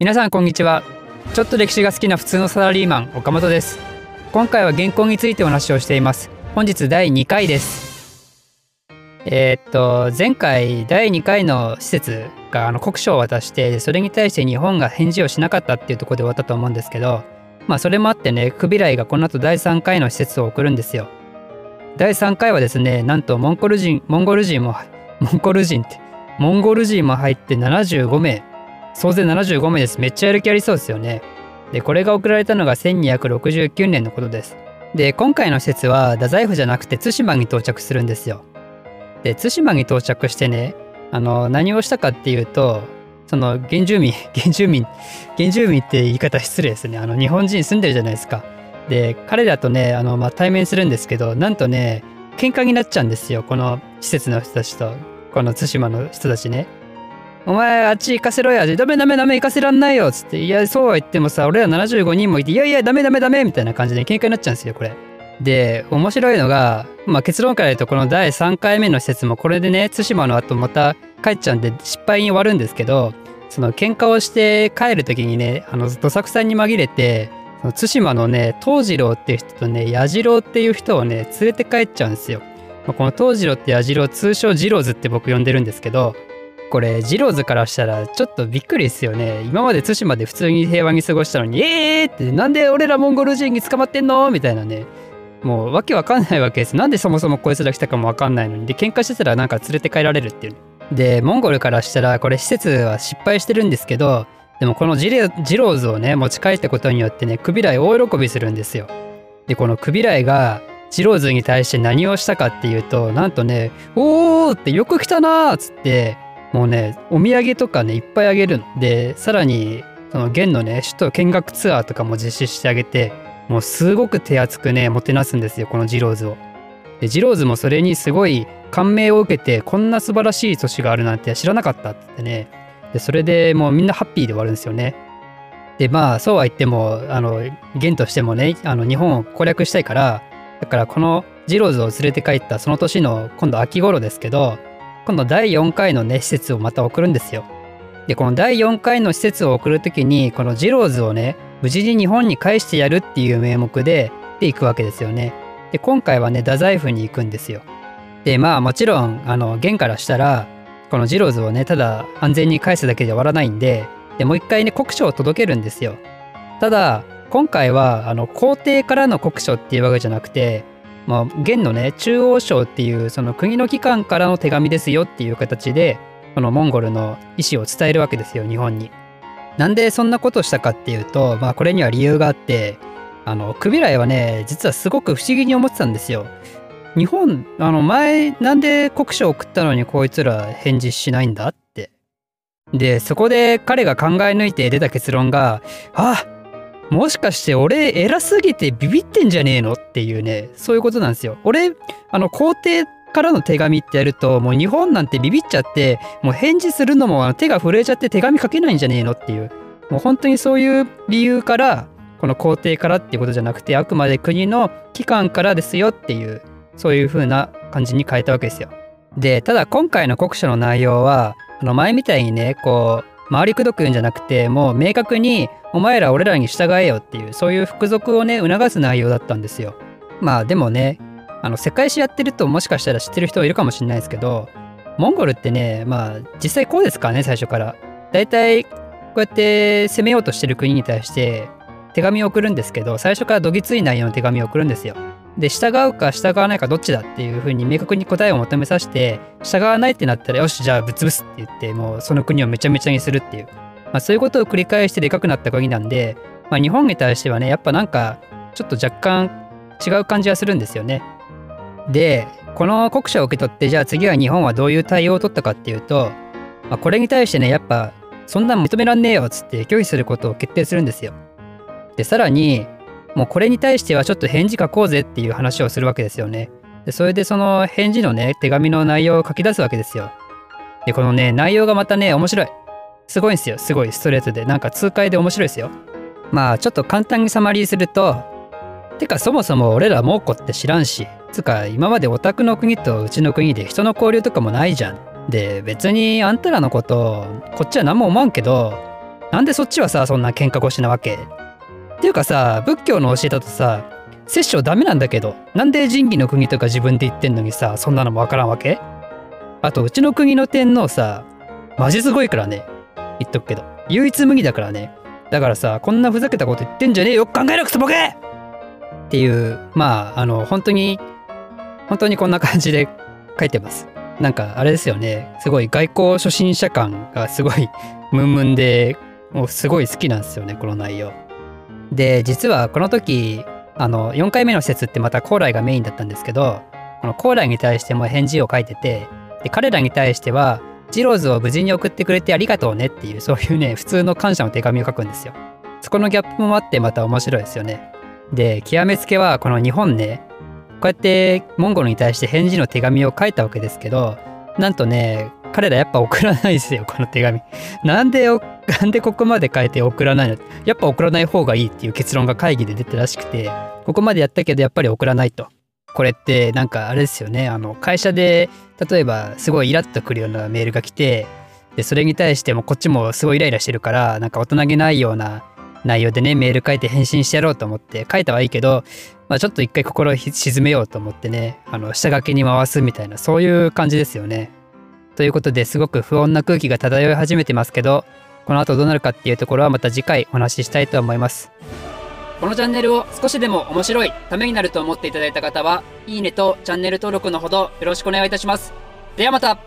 皆さんこんにちは。ちょっと歴史が好きな普通のサラリーマン岡本です。今回は原稿についてお話をしています。本日第2回です。えー、っと前回第2回の施設があの国書を渡してそれに対して日本が返事をしなかったっていうところで終わったと思うんですけどまあそれもあってねクビライがこの後第3回の施設を送るんですよ。第3回はですねなんとモンゴル人モンゴル人もモンゴル人ってモンゴル人も入って75名総勢75名です。めっちゃやる気ありそうですよね。でこれが送られたのが1269年のことです。で今回の施設は太宰府じゃなくて対馬に到着するんですよ。で対馬に到着してねあの何をしたかっていうとその原住民 原住民原住民って言い方失礼ですね。あの日本人住んでるじゃないですか。で彼らとねあの、まあ、対面するんですけどなんとね喧嘩になっちゃうんですよ。この施設の人たちとこの対馬の人たちね。お前あっち行かせろや。ダメダメダメ行かせらんないよ。つっていやそうは言ってもさ俺ら75人もいていやいやダメダメダメみたいな感じで喧嘩になっちゃうんですよこれ。で面白いのが、まあ、結論から言うとこの第3回目の施設もこれでね対馬の後また帰っちゃうんで失敗に終わるんですけどその喧嘩をして帰る時にねあのどさくさんに紛れてその対馬のね東次郎っていう人とね矢次郎っていう人をね連れて帰っちゃうんですよ。まあ、この東次郎って矢次郎通称次郎図って僕呼んでるんですけどこれ次郎図からしたらちょっとびっくりですよね。今まで対馬で普通に平和に過ごしたのにえーってなんで俺らモンゴル人に捕まってんの？みたいなね。もうわけわかんないわけです。なんでそもそもこいつら来たかもわかんないのに。で喧嘩してたらなんか連れて帰られるっていう。でモンゴルからしたらこれ施設は失敗してるんですけどでもこのジローズをね持ち帰ったことによってねクビライ大喜びするんですよ。でこのクビライがジローズに対して何をしたかっていうとなんとね「おー!」ってよく来たなーっつってもうねお土産とかねいっぱいあげるの。でさらにその現のね首都見学ツアーとかも実施してあげてもうすごく手厚くねもてなすんですよこのジローズを。でジローズもそれにすごい感銘を受けてこんな素晴らしい都市があるなんて知らなかったってねでそれでもうみんなハッピーで終わるんですよね。でまあそうは言ってもあの元としてもねあの日本を攻略したいからだからこのジローズを連れて帰ったその年の今度秋頃ですけど今度第4回のね施設をまた送るんですよ。でこの第4回の施設を送る時にこのジローズをね無事に日本に返してやるっていう名目でで行くわけですよね。で今回はね太宰府に行くんですよ。でまあもちろんあの元からしたらこのジローズをねただ安全に返すだけで終わらないんででもう一回ね国書を届けるんですよただ今回はあの皇帝からの国書っていうわけじゃなくてまあ現のね中央省っていうその国の機関からの手紙ですよっていう形でこのモンゴルの意思を伝えるわけですよ日本に。なんでそんなことしたかっていうとまあこれには理由があってあのクビライはね実はすごく不思議に思ってたんですよ。日本あの前なんで国書送ったのにこいつら返事しないんだってでそこで彼が考え抜いて出た結論がああもしかして俺偉すぎてビビってんじゃねえの？っていうねそういうことなんですよ。俺あの皇帝からの手紙ってやるともう日本なんてビビっちゃってもう返事するのも手が震えちゃって手紙書けないんじゃねえのっていう。もう本当にそういう理由からこの皇帝からっていうことじゃなくてあくまで国の機関からですよっていうそういう風な感じに変えたわけですよ。でただ今回の国書の内容はあの前みたいにねこう回りくどく言うんじゃなくてもう明確にお前ら俺らに従えよっていうそういう服属をね促す内容だったんですよ。まあでもねあの世界史やってるともしかしたら知ってる人いるかもしれないですけどモンゴルってねまあ実際こうですからね最初から。だいたいこうやって攻めようとしてる国に対して手紙を送るんですけど最初からどぎつい内容の手紙を送るんですよ。で従うか従わないかどっちだっていうふうに明確に答えを求めさせて従わないってなったらよしじゃあぶっ潰すって言ってもうその国をめちゃめちゃにするっていう、まあ、そういうことを繰り返してでかくなった国なんで、まあ、日本に対してはねやっぱなんかちょっと若干違う感じはするんですよね。でこの国書を受け取ってじゃあ次は日本はどういう対応を取ったかっていうと、まあ、これに対してねやっぱそんなん認めらんねえよっつって拒否することを決定するんですよ。でさらにもうこれに対してはちょっと返事書こうぜっていう話をするわけですよね。でそれでその返事のね手紙の内容を書き出すわけですよ。でこのね内容がまたね面白い。すごいんですよすごいストレートでなんか痛快で面白いですよ。まあちょっと簡単にサマリーするとてかそもそも俺ら猛虎って知らんしつか今までオタクの国とうちの国で人の交流とかもないじゃん。で別にあんたらのことこっちは何も思わんけどなんでそっちはさそんな喧嘩腰なわけっていうかさ仏教の教えだとさ殺生ダメなんだけどなんで仁義の国とか自分で言ってんのにさそんなのもわからんわけ？あとうちの国の天皇さマジすごいからね言っとくけど。唯一無二だからね。だからさこんなふざけたこと言ってんじゃねえよ。考えろくそボケっていうまああの本当に本当にこんな感じで 書いてます。なんかあれですよね。すごい外交初心者感がすごいムンムンでもうすごい好きなんですよねこの内容。で実はこの時あの4回目の説ってまた高麗がメインだったんですけどこの高麗に対しても返事を書いててで彼らに対してはジローズを無事に送ってくれてありがとうねっていうそういうね普通の感謝の手紙を書くんですよ。そこのギャップもあってまた面白いですよね。で極めつけはこの日本ねこうやってモンゴルに対して返事の手紙を書いたわけですけどなんとね彼らやっぱ送らないですよ この手紙。なんでよなんでここまで書いて送らないの？やっぱ送らない方がいいっていう結論が会議で出たらしくてここまでやったけどやっぱり送らないと。これってなんかあれですよねあの会社で例えばすごいイラッとくるようなメールが来てでそれに対してもこっちもすごいイライラしてるからなんか大人げないような内容でねメール書いて返信してやろうと思って書いたはいいけど、まあ、ちょっと一回心を沈めようと思ってねあの下書きに回すみたいなそういう感じですよね。ということですごく不穏な空気が漂い始めてますけどこの後どうなるかっていうところはまた次回お話ししたいと思います。このチャンネルを少しでも面白い、ためになると思っていただいた方は、いいねとチャンネル登録のほどよろしくお願いいたします。ではまた